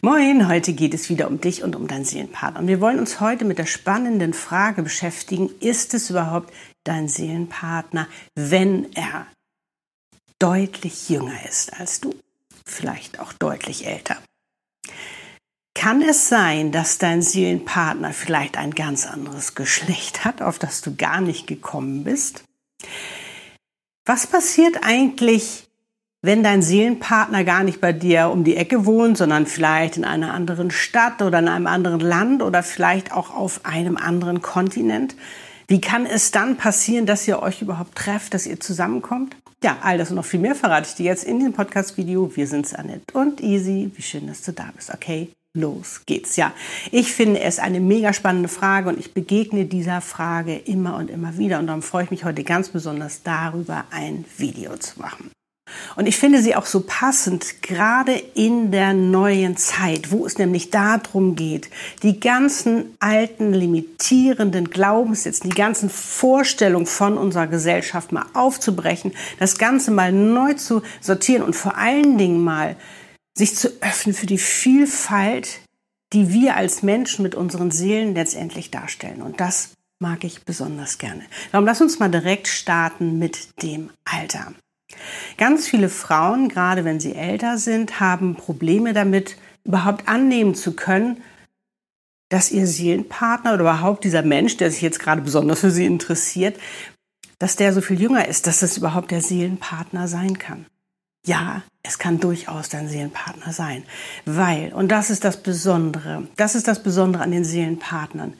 Moin, heute geht es wieder um dich und um deinen Seelenpartner. Und wir wollen uns heute mit der spannenden Frage beschäftigen, ist es überhaupt dein Seelenpartner, wenn er deutlich jünger ist als du, vielleicht auch deutlich älter? Kann es sein, dass dein Seelenpartner vielleicht ein ganz anderes Geschlecht hat, auf das du gar nicht gekommen bist? Was passiert eigentlich, wenn dein Seelenpartner gar nicht bei dir um die Ecke wohnt, sondern vielleicht in einer anderen Stadt oder in einem anderen Land oder vielleicht auch auf einem anderen Kontinent, wie kann es dann passieren, dass ihr euch überhaupt trefft, dass ihr zusammenkommt? Ja, all das und noch viel mehr verrate ich dir jetzt in diesem Podcast-Video. Wir sind's, Annette und Easy. Wie schön, dass du da bist. Okay, los geht's. Ja, ich finde es eine mega spannende Frage und ich begegne dieser Frage immer und immer wieder. Und darum freue ich mich heute ganz besonders darüber, ein Video zu machen. Und ich finde sie auch so passend, gerade in der neuen Zeit, wo es nämlich darum geht, die ganzen alten, limitierenden Glaubenssätze, die ganzen Vorstellungen von unserer Gesellschaft mal aufzubrechen, das Ganze mal neu zu sortieren und vor allen Dingen mal sich zu öffnen für die Vielfalt, die wir als Menschen mit unseren Seelen letztendlich darstellen. Und das mag ich besonders gerne. Darum lass uns mal direkt starten mit dem Alter. Ganz viele Frauen, gerade wenn sie älter sind, haben Probleme damit, überhaupt annehmen zu können, dass ihr Seelenpartner oder überhaupt dieser Mensch, der sich jetzt gerade besonders für sie interessiert, dass der so viel jünger ist, dass das überhaupt der Seelenpartner sein kann. Ja, es kann durchaus dein Seelenpartner sein, weil, und das ist das Besondere, das ist das Besondere an den Seelenpartnern,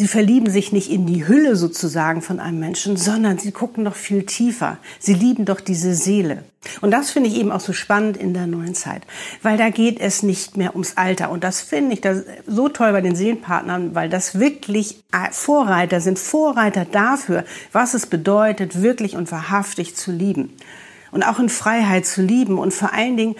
Sie verlieben sich nicht in die Hülle sozusagen von einem Menschen, sondern sie gucken noch viel tiefer. Sie lieben doch diese Seele. Und das finde ich eben auch so spannend in der neuen Zeit, weil da geht es nicht mehr ums Alter. Und das finde ich das so toll bei den Seelenpartnern, weil das wirklich Vorreiter sind, Vorreiter dafür, was es bedeutet, wirklich und wahrhaftig zu lieben. Und auch in Freiheit zu lieben und vor allen Dingen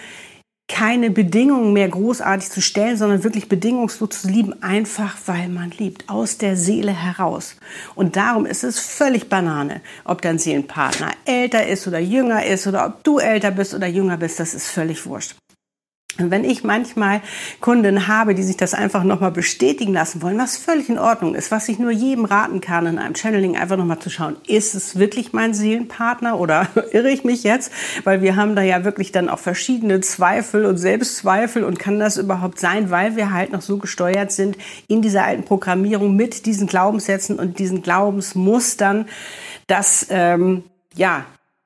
keine Bedingungen mehr großartig zu stellen, sondern wirklich bedingungslos zu lieben, einfach weil man liebt, aus der Seele heraus. Und darum ist es völlig Banane, ob dein Seelenpartner älter ist oder jünger ist oder ob du älter bist oder jünger bist, das ist völlig wurscht. Wenn ich manchmal Kunden habe, die sich das einfach nochmal bestätigen lassen wollen, was völlig in Ordnung ist, was ich nur jedem raten kann, in einem Channeling einfach nochmal zu schauen, ist es wirklich mein Seelenpartner oder irre ich mich jetzt? Weil wir haben da ja wirklich dann auch verschiedene Zweifel und Selbstzweifel und kann das überhaupt sein, weil wir halt noch so gesteuert sind in dieser alten Programmierung mit diesen Glaubenssätzen und diesen Glaubensmustern, dass ähm, ja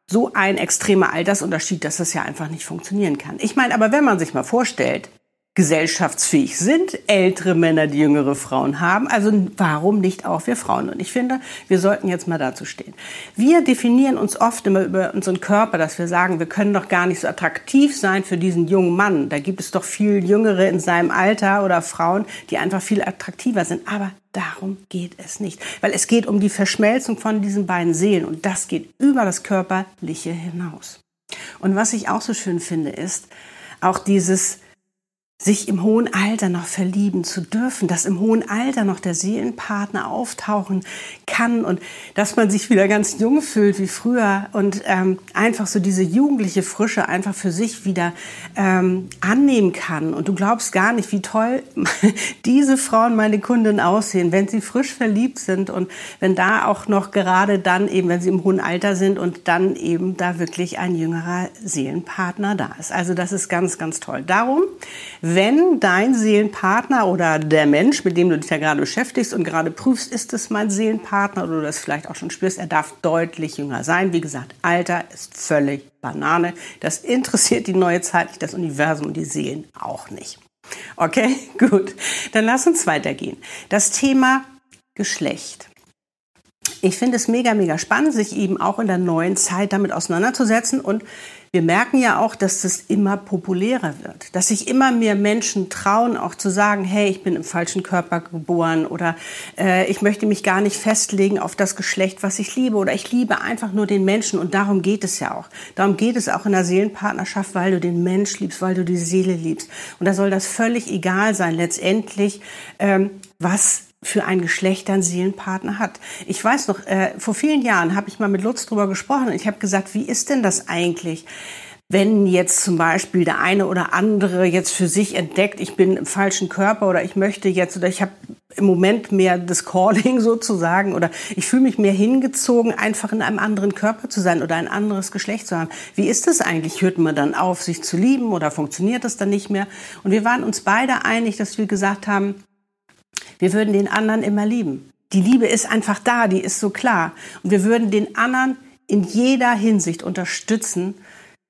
so ein extremer Altersunterschied, dass das ja einfach nicht funktionieren kann. Ich meine, aber wenn man sich mal vorstellt, gesellschaftsfähig sind, ältere Männer, die jüngere Frauen haben. Also warum nicht auch wir Frauen? Und ich finde, wir sollten jetzt mal dazu stehen. Wir definieren uns oft immer über unseren Körper, dass wir sagen, wir können doch gar nicht so attraktiv sein für diesen jungen Mann. Da gibt es doch viel Jüngere in seinem Alter oder Frauen, die einfach viel attraktiver sind. Aber darum geht es nicht. Weil es geht um die Verschmelzung von diesen beiden Seelen und das geht über das Körperliche hinaus. Und was ich auch so schön finde, ist auch dieses, sich im hohen Alter noch verlieben zu dürfen, dass im hohen Alter noch der Seelenpartner auftauchen kann und dass man sich wieder ganz jung fühlt wie früher und ähm, einfach so diese jugendliche Frische einfach für sich wieder ähm, annehmen kann. Und du glaubst gar nicht, wie toll diese Frauen, meine Kunden aussehen, wenn sie frisch verliebt sind und wenn da auch noch gerade dann eben, wenn sie im hohen Alter sind und dann eben da wirklich ein jüngerer Seelenpartner da ist. Also das ist ganz, ganz toll. Darum wenn dein Seelenpartner oder der Mensch, mit dem du dich ja gerade beschäftigst und gerade prüfst, ist es mein Seelenpartner oder du das vielleicht auch schon spürst, er darf deutlich jünger sein. Wie gesagt, Alter ist völlig Banane. Das interessiert die neue Zeit nicht, das Universum und die Seelen auch nicht. Okay, gut. Dann lass uns weitergehen. Das Thema Geschlecht. Ich finde es mega, mega spannend, sich eben auch in der neuen Zeit damit auseinanderzusetzen und wir merken ja auch, dass das immer populärer wird, dass sich immer mehr Menschen trauen, auch zu sagen, hey, ich bin im falschen Körper geboren oder äh, ich möchte mich gar nicht festlegen auf das Geschlecht, was ich liebe oder ich liebe einfach nur den Menschen und darum geht es ja auch. Darum geht es auch in der Seelenpartnerschaft, weil du den Mensch liebst, weil du die Seele liebst. Und da soll das völlig egal sein, letztendlich, ähm, was für ein Geschlecht dein Seelenpartner hat. Ich weiß noch, äh, vor vielen Jahren habe ich mal mit Lutz drüber gesprochen und ich habe gesagt, wie ist denn das eigentlich? Wenn jetzt zum Beispiel der eine oder andere jetzt für sich entdeckt, ich bin im falschen Körper oder ich möchte jetzt oder ich habe im Moment mehr das Calling sozusagen oder ich fühle mich mehr hingezogen, einfach in einem anderen Körper zu sein oder ein anderes Geschlecht zu haben. Wie ist das eigentlich? Hört man dann auf, sich zu lieben oder funktioniert das dann nicht mehr? Und wir waren uns beide einig, dass wir gesagt haben, wir würden den anderen immer lieben. Die Liebe ist einfach da, die ist so klar. Und wir würden den anderen in jeder Hinsicht unterstützen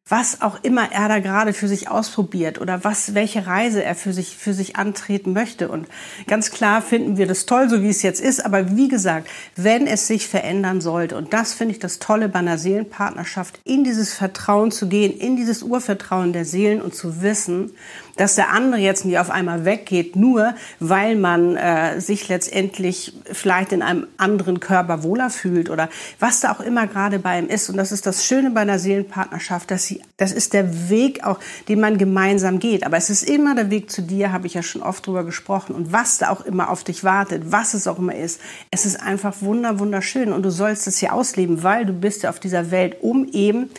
was auch immer er da gerade für sich ausprobiert oder was, welche Reise er für sich, für sich antreten möchte. Und ganz klar finden wir das toll, so wie es jetzt ist. Aber wie gesagt, wenn es sich verändern sollte, und das finde ich das Tolle bei einer Seelenpartnerschaft, in dieses Vertrauen zu gehen, in dieses Urvertrauen der Seelen und zu wissen, dass der andere jetzt nicht auf einmal weggeht, nur weil man äh, sich letztendlich vielleicht in einem anderen Körper wohler fühlt oder was da auch immer gerade bei ihm ist. Und das ist das Schöne bei einer Seelenpartnerschaft, dass sie sie, das ist der Weg auch, den man gemeinsam geht. Aber es ist immer der Weg zu dir, habe ich ja schon oft drüber gesprochen. Und was da auch immer auf dich wartet, was es auch immer ist, es ist einfach wunder, wunderschön. Und du sollst es hier ausleben, weil du bist ja auf dieser Welt, um eben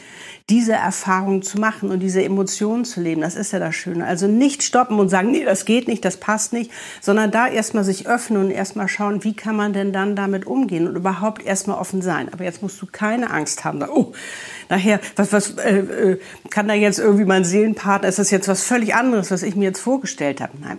diese Erfahrung zu machen und diese Emotionen zu leben. Das ist ja das Schöne. Also nicht stoppen und sagen, nee, das geht nicht, das passt nicht, sondern da erstmal sich öffnen und erstmal schauen, wie kann man denn dann damit umgehen und überhaupt erstmal offen sein. Aber jetzt musst du keine Angst haben. Oh, nachher, was, was äh, äh, kann da jetzt irgendwie mein Seelenpartner, ist das jetzt was völlig anderes, was ich mir jetzt vorgestellt habe? Nein.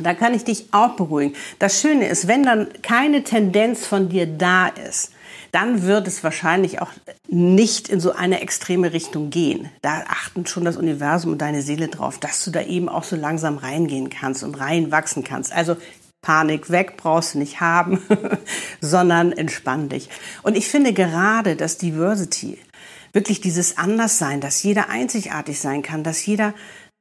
Da kann ich dich auch beruhigen. Das Schöne ist, wenn dann keine Tendenz von dir da ist, dann wird es wahrscheinlich auch nicht in so eine extreme Richtung gehen. Da achten schon das Universum und deine Seele drauf, dass du da eben auch so langsam reingehen kannst und reinwachsen kannst. Also Panik weg brauchst du nicht haben, sondern entspann dich. Und ich finde gerade, dass Diversity, wirklich dieses Anderssein, dass jeder einzigartig sein kann, dass jeder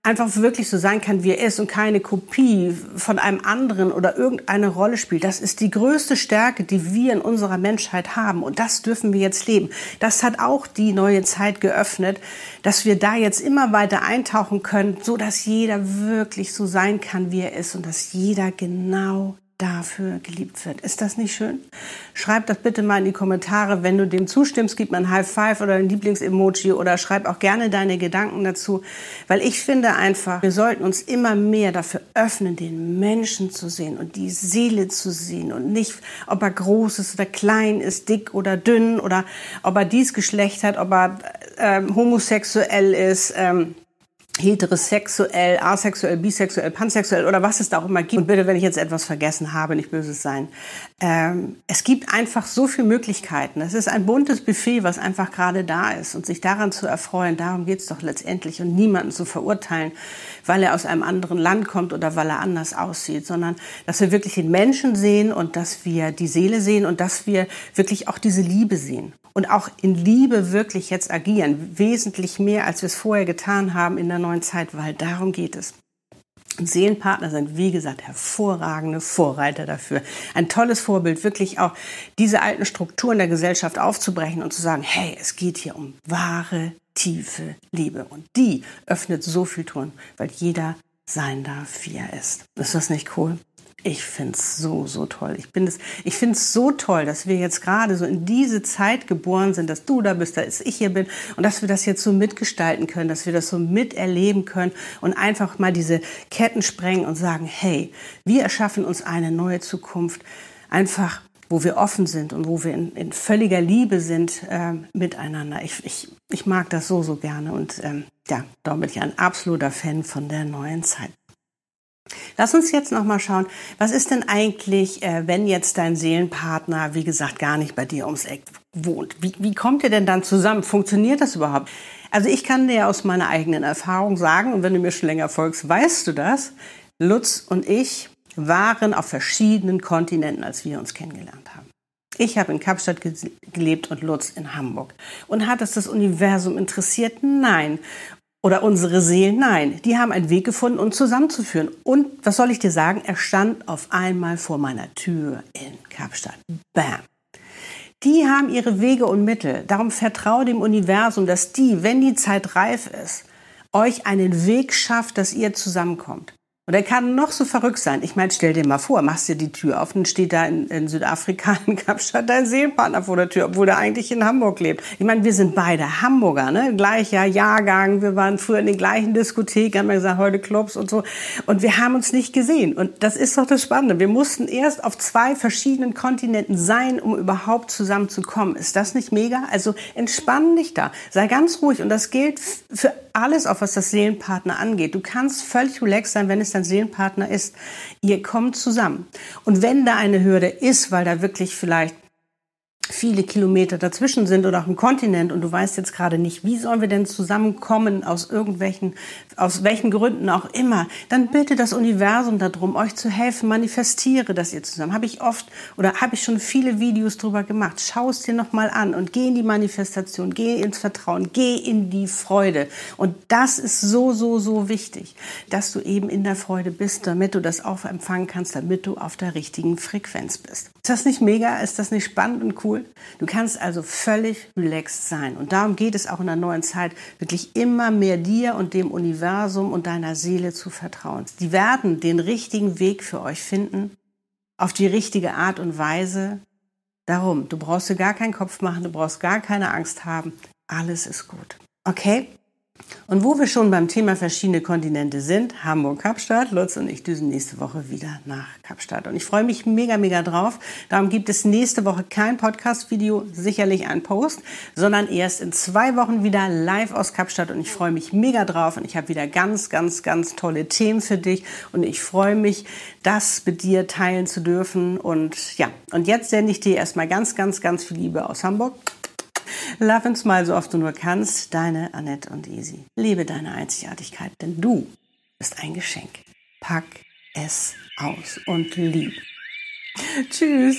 einfach wirklich so sein kann, wie er ist und keine Kopie von einem anderen oder irgendeine Rolle spielt. Das ist die größte Stärke, die wir in unserer Menschheit haben. Und das dürfen wir jetzt leben. Das hat auch die neue Zeit geöffnet, dass wir da jetzt immer weiter eintauchen können, so dass jeder wirklich so sein kann, wie er ist und dass jeder genau dafür geliebt wird. Ist das nicht schön? Schreib das bitte mal in die Kommentare. Wenn du dem zustimmst, gib mir ein High Five oder ein Lieblingsemoji oder schreib auch gerne deine Gedanken dazu. Weil ich finde einfach, wir sollten uns immer mehr dafür öffnen, den Menschen zu sehen und die Seele zu sehen und nicht, ob er groß ist oder klein ist, dick oder dünn oder ob er dies Geschlecht hat, ob er ähm, homosexuell ist. Ähm, heterosexuell, asexuell, bisexuell, pansexuell oder was es da auch immer gibt. Und bitte, wenn ich jetzt etwas vergessen habe, nicht böses sein. Ähm, es gibt einfach so viele Möglichkeiten. Es ist ein buntes Buffet, was einfach gerade da ist. Und sich daran zu erfreuen, darum geht's doch letztendlich. Und niemanden zu verurteilen, weil er aus einem anderen Land kommt oder weil er anders aussieht, sondern dass wir wirklich den Menschen sehen und dass wir die Seele sehen und dass wir wirklich auch diese Liebe sehen und auch in Liebe wirklich jetzt agieren, wesentlich mehr, als wir es vorher getan haben in der neuen Zeit, weil darum geht es. Seelenpartner sind, wie gesagt, hervorragende Vorreiter dafür. Ein tolles Vorbild, wirklich auch diese alten Strukturen der Gesellschaft aufzubrechen und zu sagen, hey, es geht hier um wahre, tiefe Liebe. Und die öffnet so viel Touren, weil jeder sein darf, wie er ist. Ist das nicht cool? Ich finde es so, so toll. Ich, bin es, ich finde es so toll, dass wir jetzt gerade so in diese Zeit geboren sind, dass du da bist, dass ich hier bin und dass wir das jetzt so mitgestalten können, dass wir das so miterleben können und einfach mal diese Ketten sprengen und sagen, hey, wir erschaffen uns eine neue Zukunft. Einfach wo wir offen sind und wo wir in, in völliger Liebe sind äh, miteinander. Ich, ich, ich mag das so, so gerne und ähm, ja, da bin ich ein absoluter Fan von der neuen Zeit. Lass uns jetzt noch mal schauen, was ist denn eigentlich, äh, wenn jetzt dein Seelenpartner, wie gesagt, gar nicht bei dir ums Eck wohnt? Wie, wie kommt ihr denn dann zusammen? Funktioniert das überhaupt? Also ich kann dir aus meiner eigenen Erfahrung sagen, und wenn du mir schon länger folgst, weißt du das, Lutz und ich waren auf verschiedenen Kontinenten, als wir uns kennengelernt haben. Ich habe in Kapstadt gelebt und Lutz in Hamburg. Und hat es das Universum interessiert? Nein. Oder unsere Seelen? Nein. Die haben einen Weg gefunden, uns zusammenzuführen. Und was soll ich dir sagen? Er stand auf einmal vor meiner Tür in Kapstadt. Bam. Die haben ihre Wege und Mittel. Darum vertraue dem Universum, dass die, wenn die Zeit reif ist, euch einen Weg schafft, dass ihr zusammenkommt. Und er kann noch so verrückt sein. Ich meine, stell dir mal vor, machst dir die Tür auf und steht da in, in Südafrika in Kapstadt dein Seelenpartner vor der Tür, obwohl er eigentlich in Hamburg lebt. Ich meine, wir sind beide Hamburger, ne? Gleicher Jahrgang. Wir waren früher in den gleichen Diskotheken, haben wir gesagt, heute Clubs und so. Und wir haben uns nicht gesehen. Und das ist doch das Spannende. Wir mussten erst auf zwei verschiedenen Kontinenten sein, um überhaupt zusammenzukommen. Ist das nicht mega? Also entspann dich da. Sei ganz ruhig. Und das gilt für alles, auch was das Seelenpartner angeht. Du kannst völlig relaxed sein, wenn es dein Seelenpartner ist. Ihr kommt zusammen. Und wenn da eine Hürde ist, weil da wirklich vielleicht viele Kilometer dazwischen sind oder auch ein Kontinent und du weißt jetzt gerade nicht, wie sollen wir denn zusammenkommen aus irgendwelchen, aus welchen Gründen auch immer, dann bitte das Universum darum, euch zu helfen, manifestiere das ihr zusammen. Habe ich oft oder habe ich schon viele Videos drüber gemacht. Schau es dir nochmal an und geh in die Manifestation, geh ins Vertrauen, geh in die Freude. Und das ist so, so, so wichtig, dass du eben in der Freude bist, damit du das auch empfangen kannst, damit du auf der richtigen Frequenz bist. Ist das nicht mega? Ist das nicht spannend und cool? Du kannst also völlig relaxed sein. Und darum geht es auch in der neuen Zeit, wirklich immer mehr dir und dem Universum und deiner Seele zu vertrauen. Die werden den richtigen Weg für euch finden, auf die richtige Art und Weise. Darum, du brauchst dir gar keinen Kopf machen, du brauchst gar keine Angst haben. Alles ist gut. Okay? Und wo wir schon beim Thema verschiedene Kontinente sind, Hamburg, Kapstadt, Lutz und ich düsen nächste Woche wieder nach Kapstadt. Und ich freue mich mega, mega drauf. Darum gibt es nächste Woche kein Podcast-Video, sicherlich ein Post, sondern erst in zwei Wochen wieder live aus Kapstadt. Und ich freue mich mega drauf. Und ich habe wieder ganz, ganz, ganz tolle Themen für dich. Und ich freue mich, das mit dir teilen zu dürfen. Und ja, und jetzt sende ich dir erstmal ganz, ganz, ganz viel Liebe aus Hamburg. Love and smile so oft du nur kannst. Deine Annette und Easy. Liebe deine Einzigartigkeit, denn du bist ein Geschenk. Pack es aus und lieb. Tschüss.